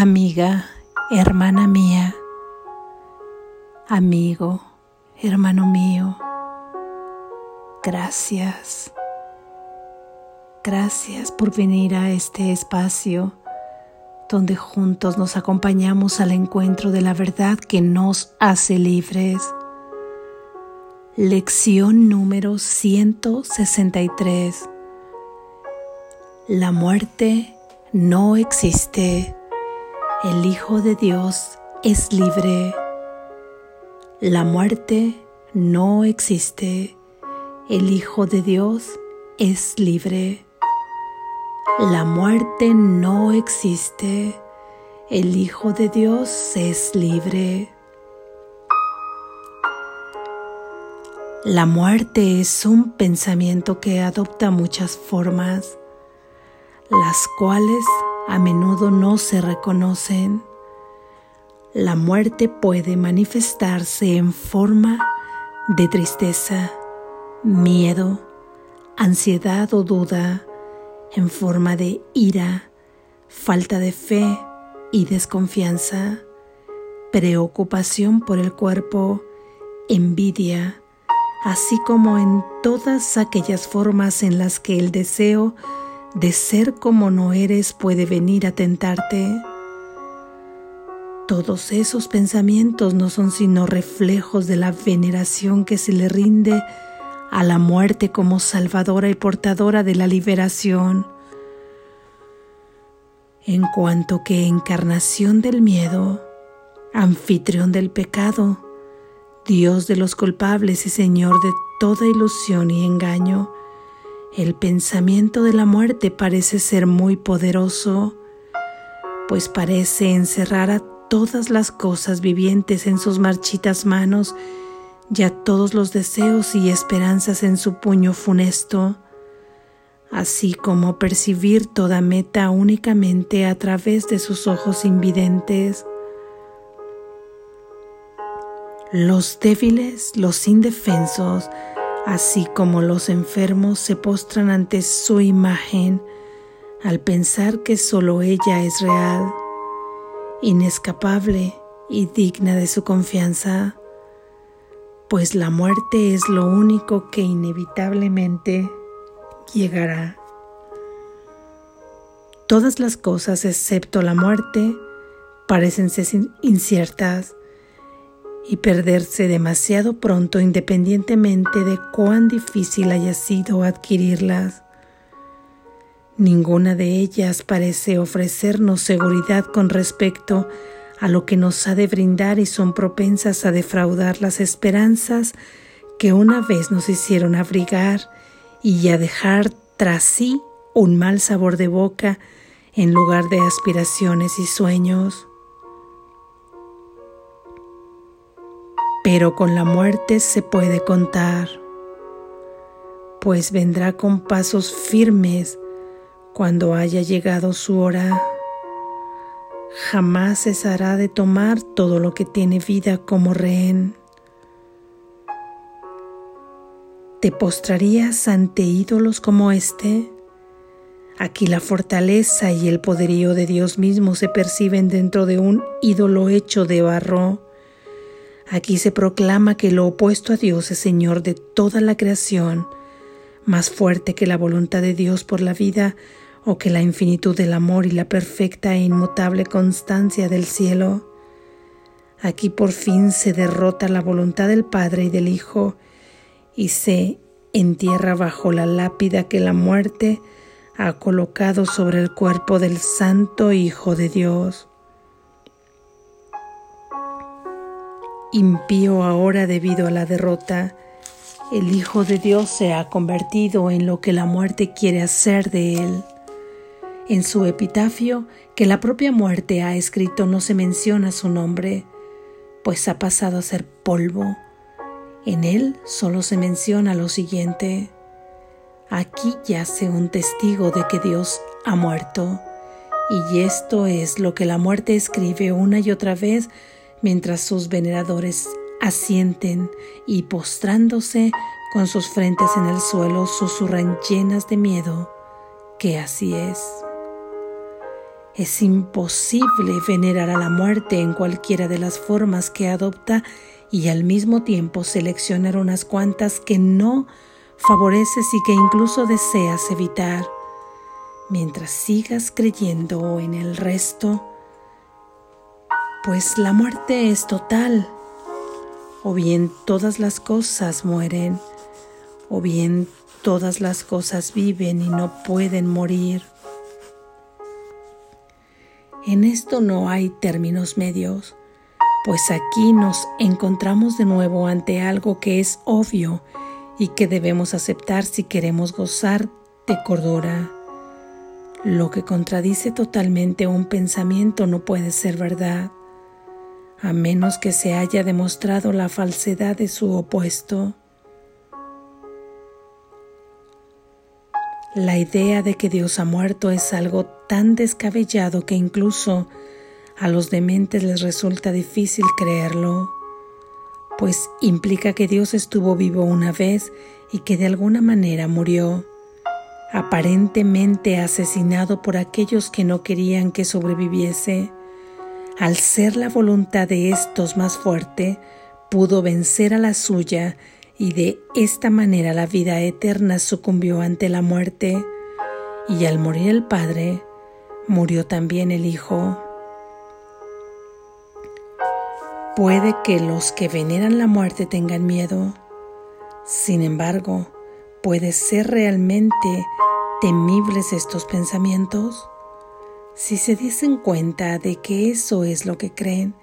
amiga, hermana mía, amigo, hermano mío, gracias. Gracias por venir a este espacio donde juntos nos acompañamos al encuentro de la verdad que nos hace libres. Lección número 163. La muerte no existe. El Hijo de Dios es libre. La muerte no existe. El Hijo de Dios es libre. La muerte no existe. El Hijo de Dios es libre. La muerte es un pensamiento que adopta muchas formas, las cuales a menudo no se reconocen. La muerte puede manifestarse en forma de tristeza, miedo, ansiedad o duda, en forma de ira, falta de fe y desconfianza, preocupación por el cuerpo, envidia, así como en todas aquellas formas en las que el deseo de ser como no eres puede venir a tentarte. Todos esos pensamientos no son sino reflejos de la veneración que se le rinde a la muerte como salvadora y portadora de la liberación. En cuanto que encarnación del miedo, anfitrión del pecado, Dios de los culpables y Señor de toda ilusión y engaño, el pensamiento de la muerte parece ser muy poderoso, pues parece encerrar a todas las cosas vivientes en sus marchitas manos y a todos los deseos y esperanzas en su puño funesto, así como percibir toda meta únicamente a través de sus ojos invidentes. Los débiles, los indefensos, así como los enfermos se postran ante su imagen al pensar que solo ella es real, inescapable y digna de su confianza, pues la muerte es lo único que inevitablemente llegará. Todas las cosas excepto la muerte parecen ser inciertas y perderse demasiado pronto independientemente de cuán difícil haya sido adquirirlas. Ninguna de ellas parece ofrecernos seguridad con respecto a lo que nos ha de brindar y son propensas a defraudar las esperanzas que una vez nos hicieron abrigar y a dejar tras sí un mal sabor de boca en lugar de aspiraciones y sueños. Pero con la muerte se puede contar, pues vendrá con pasos firmes cuando haya llegado su hora. Jamás cesará de tomar todo lo que tiene vida como rehén. ¿Te postrarías ante ídolos como este? Aquí la fortaleza y el poderío de Dios mismo se perciben dentro de un ídolo hecho de barro Aquí se proclama que lo opuesto a Dios es Señor de toda la creación, más fuerte que la voluntad de Dios por la vida o que la infinitud del amor y la perfecta e inmutable constancia del cielo. Aquí por fin se derrota la voluntad del Padre y del Hijo y se entierra bajo la lápida que la muerte ha colocado sobre el cuerpo del Santo Hijo de Dios. Impío ahora debido a la derrota, el Hijo de Dios se ha convertido en lo que la muerte quiere hacer de él. En su epitafio, que la propia muerte ha escrito, no se menciona su nombre, pues ha pasado a ser polvo. En él solo se menciona lo siguiente. Aquí yace un testigo de que Dios ha muerto, y esto es lo que la muerte escribe una y otra vez mientras sus veneradores asienten y postrándose con sus frentes en el suelo susurran llenas de miedo que así es. Es imposible venerar a la muerte en cualquiera de las formas que adopta y al mismo tiempo seleccionar unas cuantas que no favoreces y que incluso deseas evitar. Mientras sigas creyendo en el resto, pues la muerte es total. O bien todas las cosas mueren, o bien todas las cosas viven y no pueden morir. En esto no hay términos medios, pues aquí nos encontramos de nuevo ante algo que es obvio y que debemos aceptar si queremos gozar de cordura. Lo que contradice totalmente un pensamiento no puede ser verdad, a menos que se haya demostrado la falsedad de su opuesto. La idea de que Dios ha muerto es algo tan descabellado que incluso a los dementes les resulta difícil creerlo, pues implica que Dios estuvo vivo una vez y que de alguna manera murió, aparentemente asesinado por aquellos que no querían que sobreviviese. Al ser la voluntad de estos más fuerte, pudo vencer a la suya y de esta manera la vida eterna sucumbió ante la muerte, y al morir el Padre, murió también el Hijo. Puede que los que veneran la muerte tengan miedo, sin embargo, ¿puede ser realmente temibles estos pensamientos? Si se diesen cuenta de que eso es lo que creen,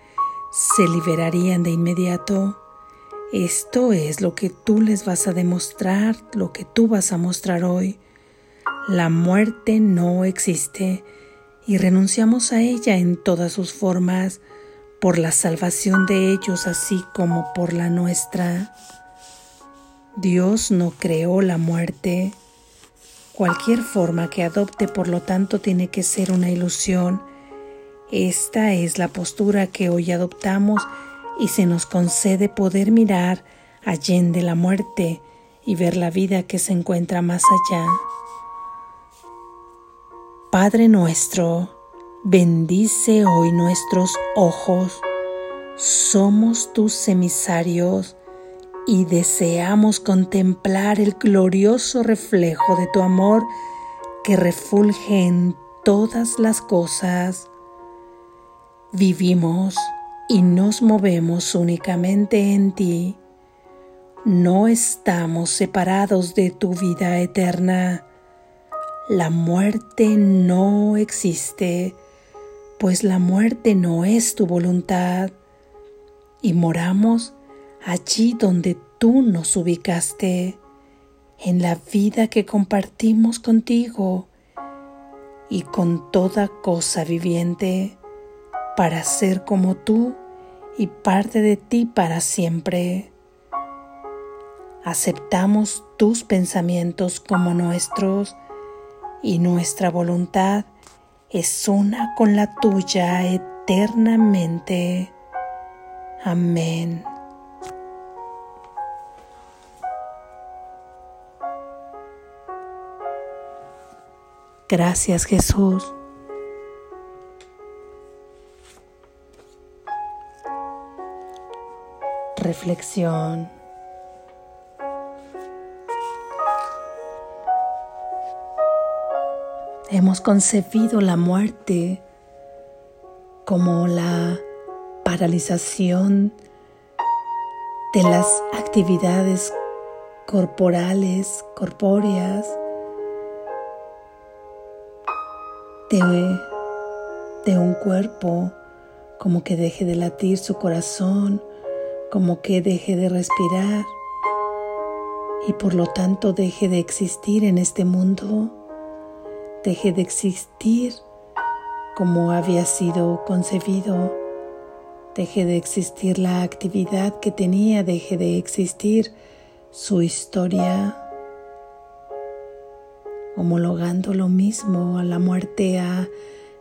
se liberarían de inmediato esto es lo que tú les vas a demostrar, lo que tú vas a mostrar hoy. La muerte no existe y renunciamos a ella en todas sus formas por la salvación de ellos así como por la nuestra. Dios no creó la muerte. Cualquier forma que adopte, por lo tanto, tiene que ser una ilusión. Esta es la postura que hoy adoptamos y se nos concede poder mirar allende la muerte y ver la vida que se encuentra más allá. Padre nuestro, bendice hoy nuestros ojos. Somos tus emisarios y deseamos contemplar el glorioso reflejo de tu amor que refulge en todas las cosas. Vivimos y nos movemos únicamente en ti, no estamos separados de tu vida eterna. La muerte no existe, pues la muerte no es tu voluntad, y moramos allí donde tú nos ubicaste, en la vida que compartimos contigo y con toda cosa viviente para ser como tú y parte de ti para siempre. Aceptamos tus pensamientos como nuestros y nuestra voluntad es una con la tuya eternamente. Amén. Gracias Jesús. reflexión. Hemos concebido la muerte como la paralización de las actividades corporales, corpóreas, de, de un cuerpo, como que deje de latir su corazón como que deje de respirar y por lo tanto deje de existir en este mundo, deje de existir como había sido concebido, deje de existir la actividad que tenía, deje de existir su historia, homologando lo mismo a la muerte a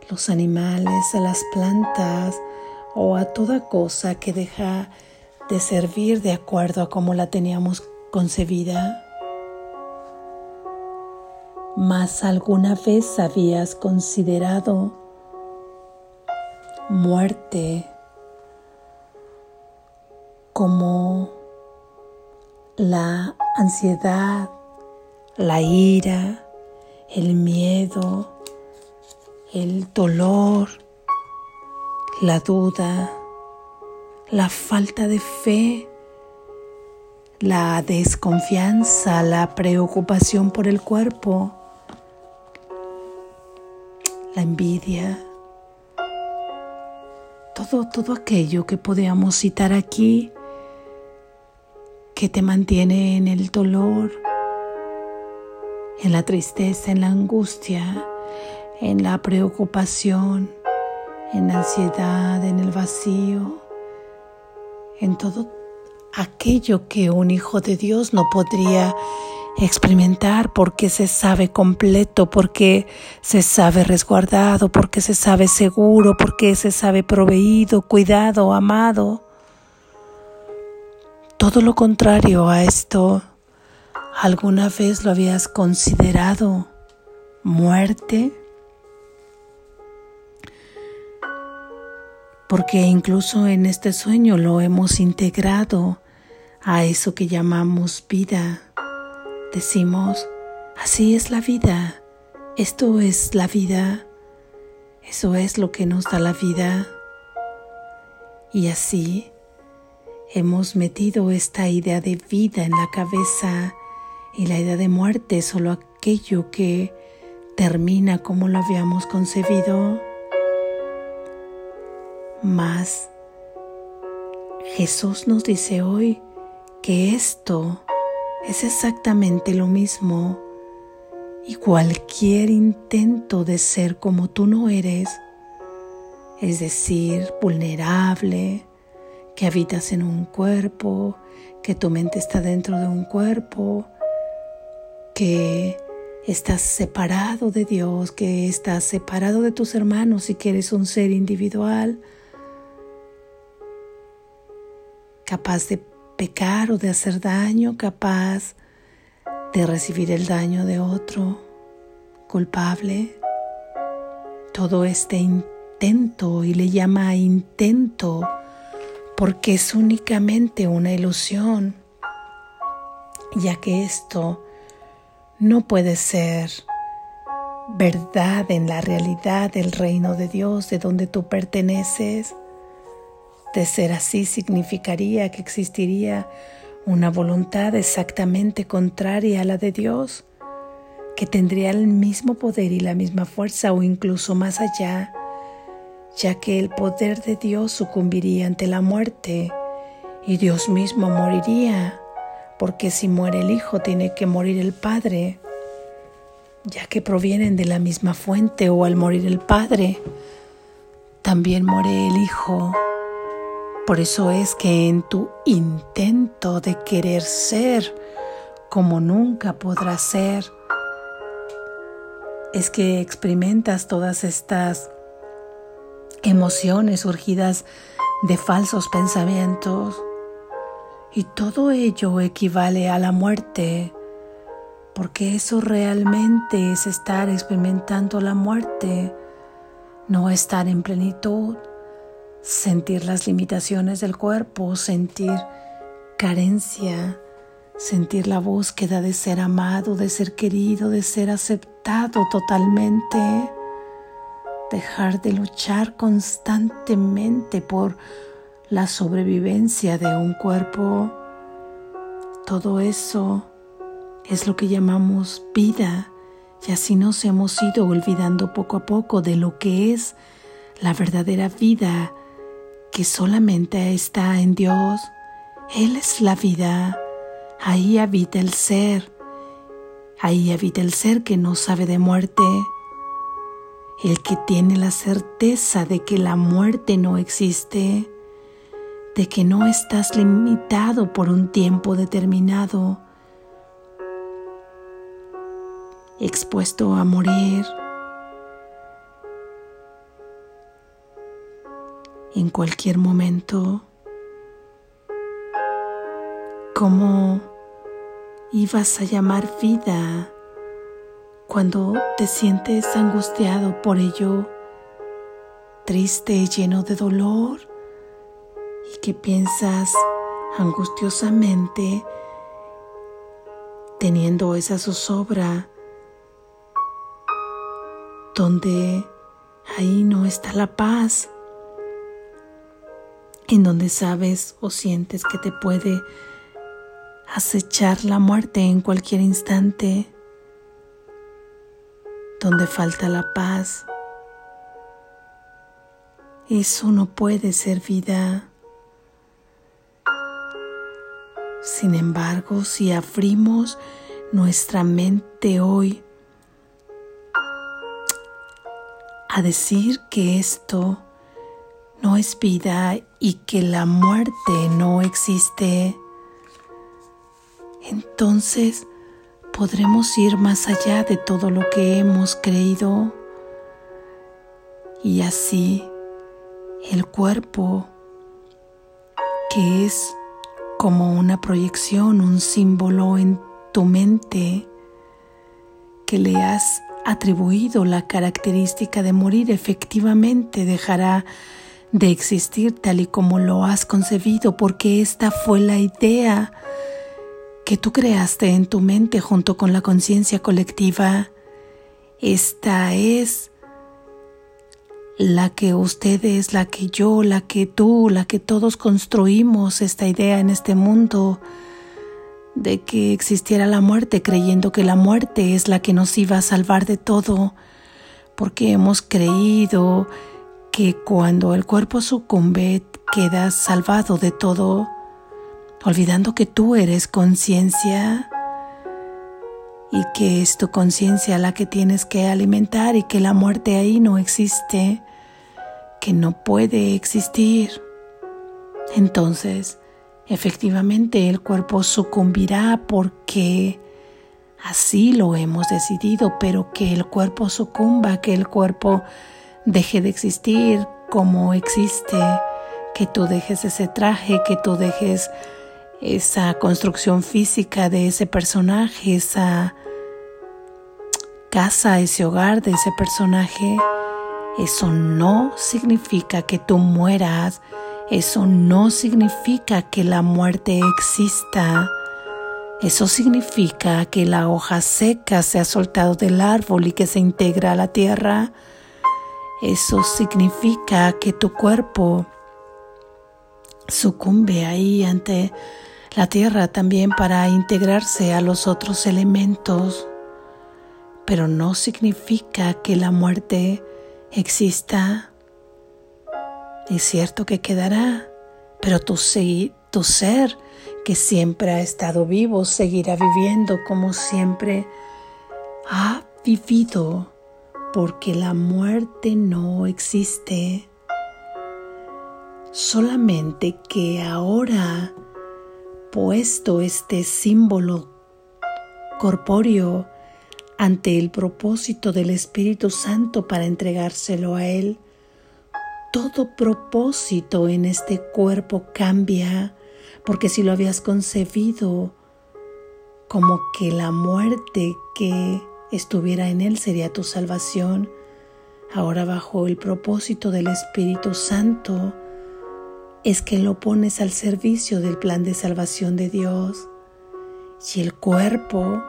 los animales, a las plantas o a toda cosa que deja de servir de acuerdo a cómo la teníamos concebida. ¿Más alguna vez habías considerado muerte como la ansiedad, la ira, el miedo, el dolor, la duda, la falta de fe, la desconfianza, la preocupación por el cuerpo, la envidia, todo, todo aquello que podemos citar aquí que te mantiene en el dolor, en la tristeza, en la angustia, en la preocupación, en la ansiedad, en el vacío, en todo aquello que un hijo de Dios no podría experimentar porque se sabe completo, porque se sabe resguardado, porque se sabe seguro, porque se sabe proveído, cuidado, amado. Todo lo contrario a esto, ¿alguna vez lo habías considerado muerte? Porque incluso en este sueño lo hemos integrado a eso que llamamos vida. Decimos, así es la vida, esto es la vida, eso es lo que nos da la vida. Y así hemos metido esta idea de vida en la cabeza y la idea de muerte solo aquello que termina como lo habíamos concebido. Mas Jesús nos dice hoy que esto es exactamente lo mismo y cualquier intento de ser como tú no eres, es decir, vulnerable, que habitas en un cuerpo, que tu mente está dentro de un cuerpo, que estás separado de Dios, que estás separado de tus hermanos y que eres un ser individual, capaz de pecar o de hacer daño, capaz de recibir el daño de otro, culpable. Todo este intento, y le llama intento, porque es únicamente una ilusión, ya que esto no puede ser verdad en la realidad del reino de Dios, de donde tú perteneces. De ser así significaría que existiría una voluntad exactamente contraria a la de Dios, que tendría el mismo poder y la misma fuerza o incluso más allá ya que el poder de Dios sucumbiría ante la muerte y Dios mismo moriría, porque si muere el Hijo tiene que morir el Padre, ya que provienen de la misma fuente o al morir el Padre, también muere el Hijo. Por eso es que en tu intento de querer ser como nunca podrás ser, es que experimentas todas estas emociones surgidas de falsos pensamientos. Y todo ello equivale a la muerte, porque eso realmente es estar experimentando la muerte, no estar en plenitud, sentir las limitaciones del cuerpo, sentir carencia, sentir la búsqueda de ser amado, de ser querido, de ser aceptado totalmente dejar de luchar constantemente por la sobrevivencia de un cuerpo, todo eso es lo que llamamos vida y así nos hemos ido olvidando poco a poco de lo que es la verdadera vida que solamente está en Dios. Él es la vida, ahí habita el ser, ahí habita el ser que no sabe de muerte. El que tiene la certeza de que la muerte no existe, de que no estás limitado por un tiempo determinado, expuesto a morir. En cualquier momento, ¿cómo ibas a llamar vida cuando te sientes angustiado por ello, triste, lleno de dolor y que piensas angustiosamente teniendo esa zozobra donde ahí no está la paz, en donde sabes o sientes que te puede acechar la muerte en cualquier instante, donde falta la paz. Eso no puede ser vida. Sin embargo, si abrimos nuestra mente hoy a decir que esto no es vida y que la muerte no existe, entonces podremos ir más allá de todo lo que hemos creído. Y así el cuerpo que es como una proyección, un símbolo en tu mente que le has atribuido la característica de morir, efectivamente dejará de existir tal y como lo has concebido, porque esta fue la idea que tú creaste en tu mente junto con la conciencia colectiva. Esta es la que ustedes, la que yo, la que tú, la que todos construimos esta idea en este mundo de que existiera la muerte creyendo que la muerte es la que nos iba a salvar de todo, porque hemos creído que cuando el cuerpo sucumbe quedas salvado de todo, olvidando que tú eres conciencia y que es tu conciencia la que tienes que alimentar y que la muerte ahí no existe que no puede existir. Entonces, efectivamente el cuerpo sucumbirá porque así lo hemos decidido, pero que el cuerpo sucumba, que el cuerpo deje de existir como existe, que tú dejes ese traje, que tú dejes esa construcción física de ese personaje, esa casa, ese hogar de ese personaje eso no significa que tú mueras, eso no significa que la muerte exista. Eso significa que la hoja seca se ha soltado del árbol y que se integra a la tierra. Eso significa que tu cuerpo sucumbe ahí ante la tierra también para integrarse a los otros elementos. Pero no significa que la muerte exista, es cierto que quedará, pero tu, tu ser que siempre ha estado vivo seguirá viviendo como siempre ha vivido, porque la muerte no existe. Solamente que ahora, puesto este símbolo corpóreo ante el propósito del Espíritu Santo para entregárselo a Él. Todo propósito en este cuerpo cambia, porque si lo habías concebido como que la muerte que estuviera en Él sería tu salvación, ahora bajo el propósito del Espíritu Santo, es que lo pones al servicio del plan de salvación de Dios. Y el cuerpo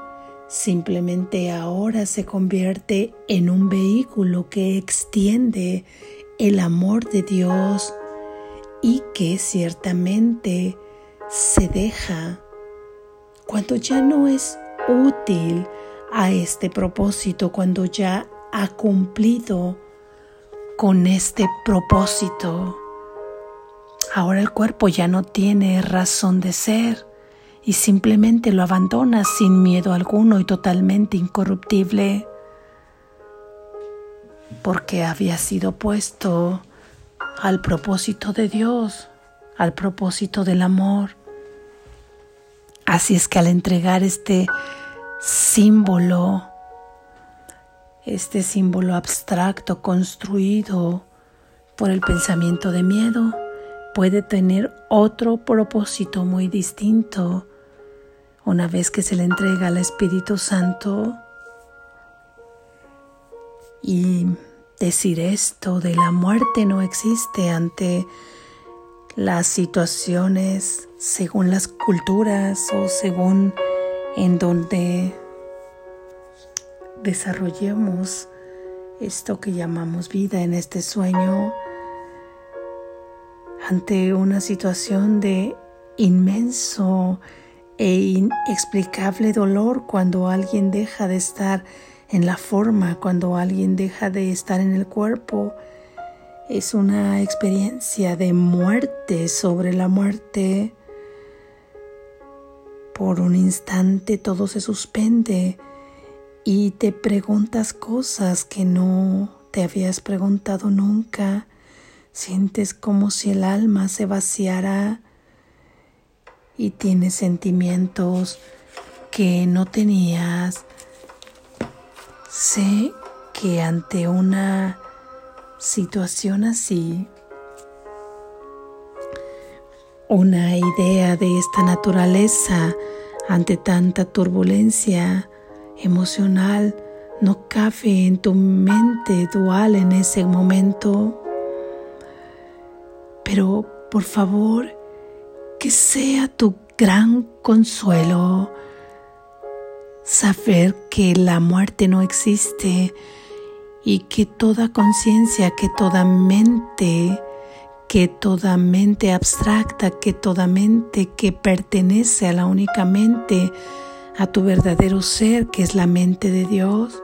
Simplemente ahora se convierte en un vehículo que extiende el amor de Dios y que ciertamente se deja cuando ya no es útil a este propósito, cuando ya ha cumplido con este propósito. Ahora el cuerpo ya no tiene razón de ser y simplemente lo abandonas sin miedo alguno y totalmente incorruptible, porque había sido puesto al propósito de Dios, al propósito del amor. Así es que al entregar este símbolo, este símbolo abstracto construido por el pensamiento de miedo, puede tener otro propósito muy distinto. Una vez que se le entrega al Espíritu Santo y decir esto de la muerte no existe ante las situaciones según las culturas o según en donde desarrollemos esto que llamamos vida en este sueño ante una situación de inmenso e inexplicable dolor cuando alguien deja de estar en la forma, cuando alguien deja de estar en el cuerpo. Es una experiencia de muerte sobre la muerte. Por un instante todo se suspende y te preguntas cosas que no te habías preguntado nunca. Sientes como si el alma se vaciara y tienes sentimientos que no tenías. Sé que ante una situación así, una idea de esta naturaleza, ante tanta turbulencia emocional, no cabe en tu mente dual en ese momento. Pero por favor, que sea tu gran consuelo saber que la muerte no existe y que toda conciencia, que toda mente, que toda mente abstracta, que toda mente que pertenece a la única mente, a tu verdadero ser, que es la mente de Dios,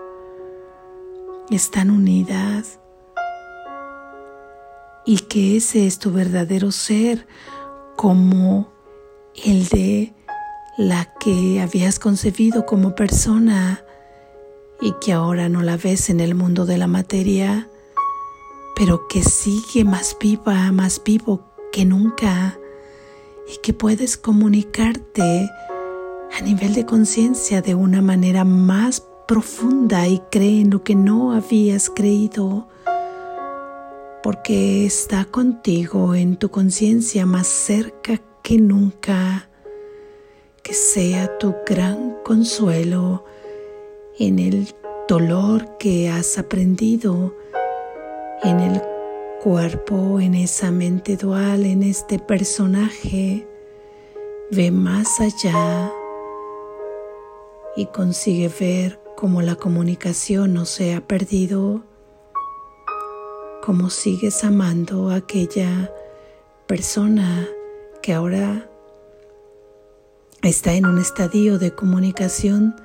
están unidas y que ese es tu verdadero ser como el de la que habías concebido como persona y que ahora no la ves en el mundo de la materia, pero que sigue más viva, más vivo que nunca y que puedes comunicarte a nivel de conciencia de una manera más profunda y cree en lo que no habías creído porque está contigo en tu conciencia más cerca que nunca. Que sea tu gran consuelo en el dolor que has aprendido, en el cuerpo, en esa mente dual, en este personaje. Ve más allá y consigue ver cómo la comunicación no se ha perdido cómo sigues amando a aquella persona que ahora está en un estadio de comunicación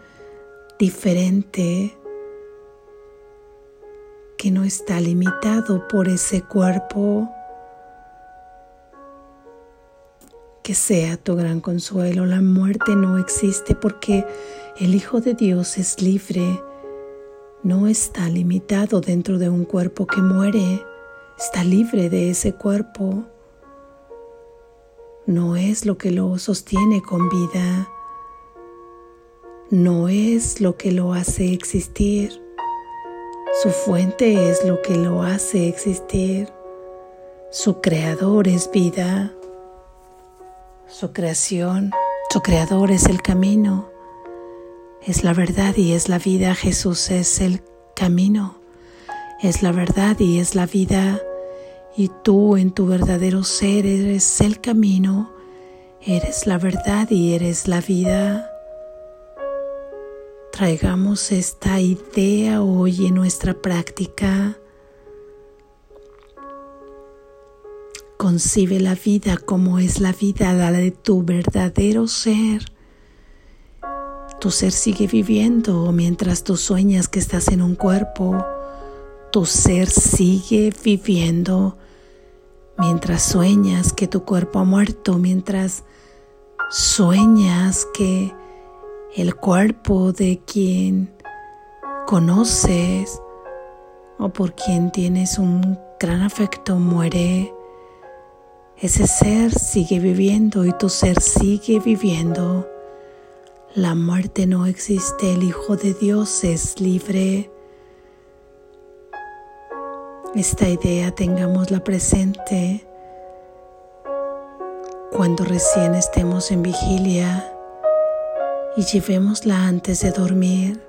diferente, que no está limitado por ese cuerpo. Que sea tu gran consuelo. La muerte no existe porque el Hijo de Dios es libre no está limitado dentro de un cuerpo que muere, está libre de ese cuerpo. No es lo que lo sostiene con vida, no es lo que lo hace existir, su fuente es lo que lo hace existir, su creador es vida, su creación, su creador es el camino es la verdad y es la vida. Jesús es el camino, es la verdad y es la vida. Y tú en tu verdadero ser eres el camino, eres la verdad y eres la vida. Traigamos esta idea hoy en nuestra práctica. Concibe la vida como es la vida, la de tu verdadero ser tu ser sigue viviendo mientras tú sueñas que estás en un cuerpo. Tu ser sigue viviendo mientras sueñas que tu cuerpo ha muerto, mientras sueñas que el cuerpo de quien conoces o por quien tienes un gran afecto muere. Ese ser sigue viviendo y tu ser sigue viviendo. La muerte no existe, el Hijo de Dios es libre. Esta idea tengámosla presente cuando recién estemos en vigilia y llevémosla antes de dormir.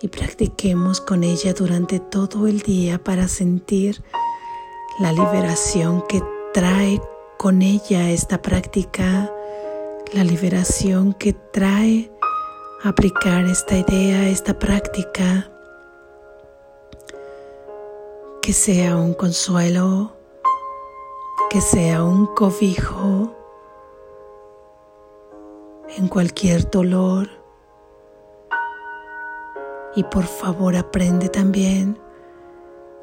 y practiquemos con ella durante todo el día para sentir la liberación que trae con ella esta práctica, la liberación que trae aplicar esta idea, esta práctica, que sea un consuelo, que sea un cobijo en cualquier dolor. Y por favor aprende también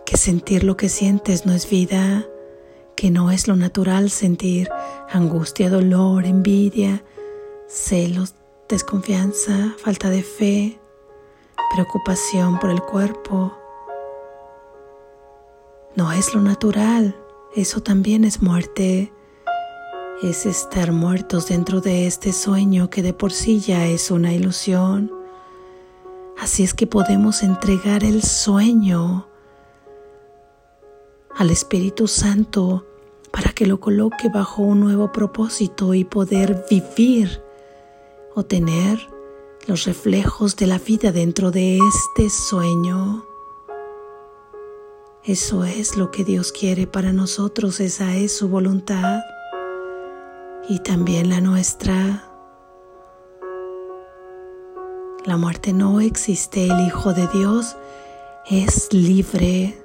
que sentir lo que sientes no es vida, que no es lo natural sentir angustia, dolor, envidia, celos, desconfianza, falta de fe, preocupación por el cuerpo. No es lo natural, eso también es muerte. Es estar muertos dentro de este sueño que de por sí ya es una ilusión. Así es que podemos entregar el sueño al Espíritu Santo para que lo coloque bajo un nuevo propósito y poder vivir o tener los reflejos de la vida dentro de este sueño. Eso es lo que Dios quiere para nosotros, esa es su voluntad y también la nuestra. La muerte no existe, el Hijo de Dios es libre.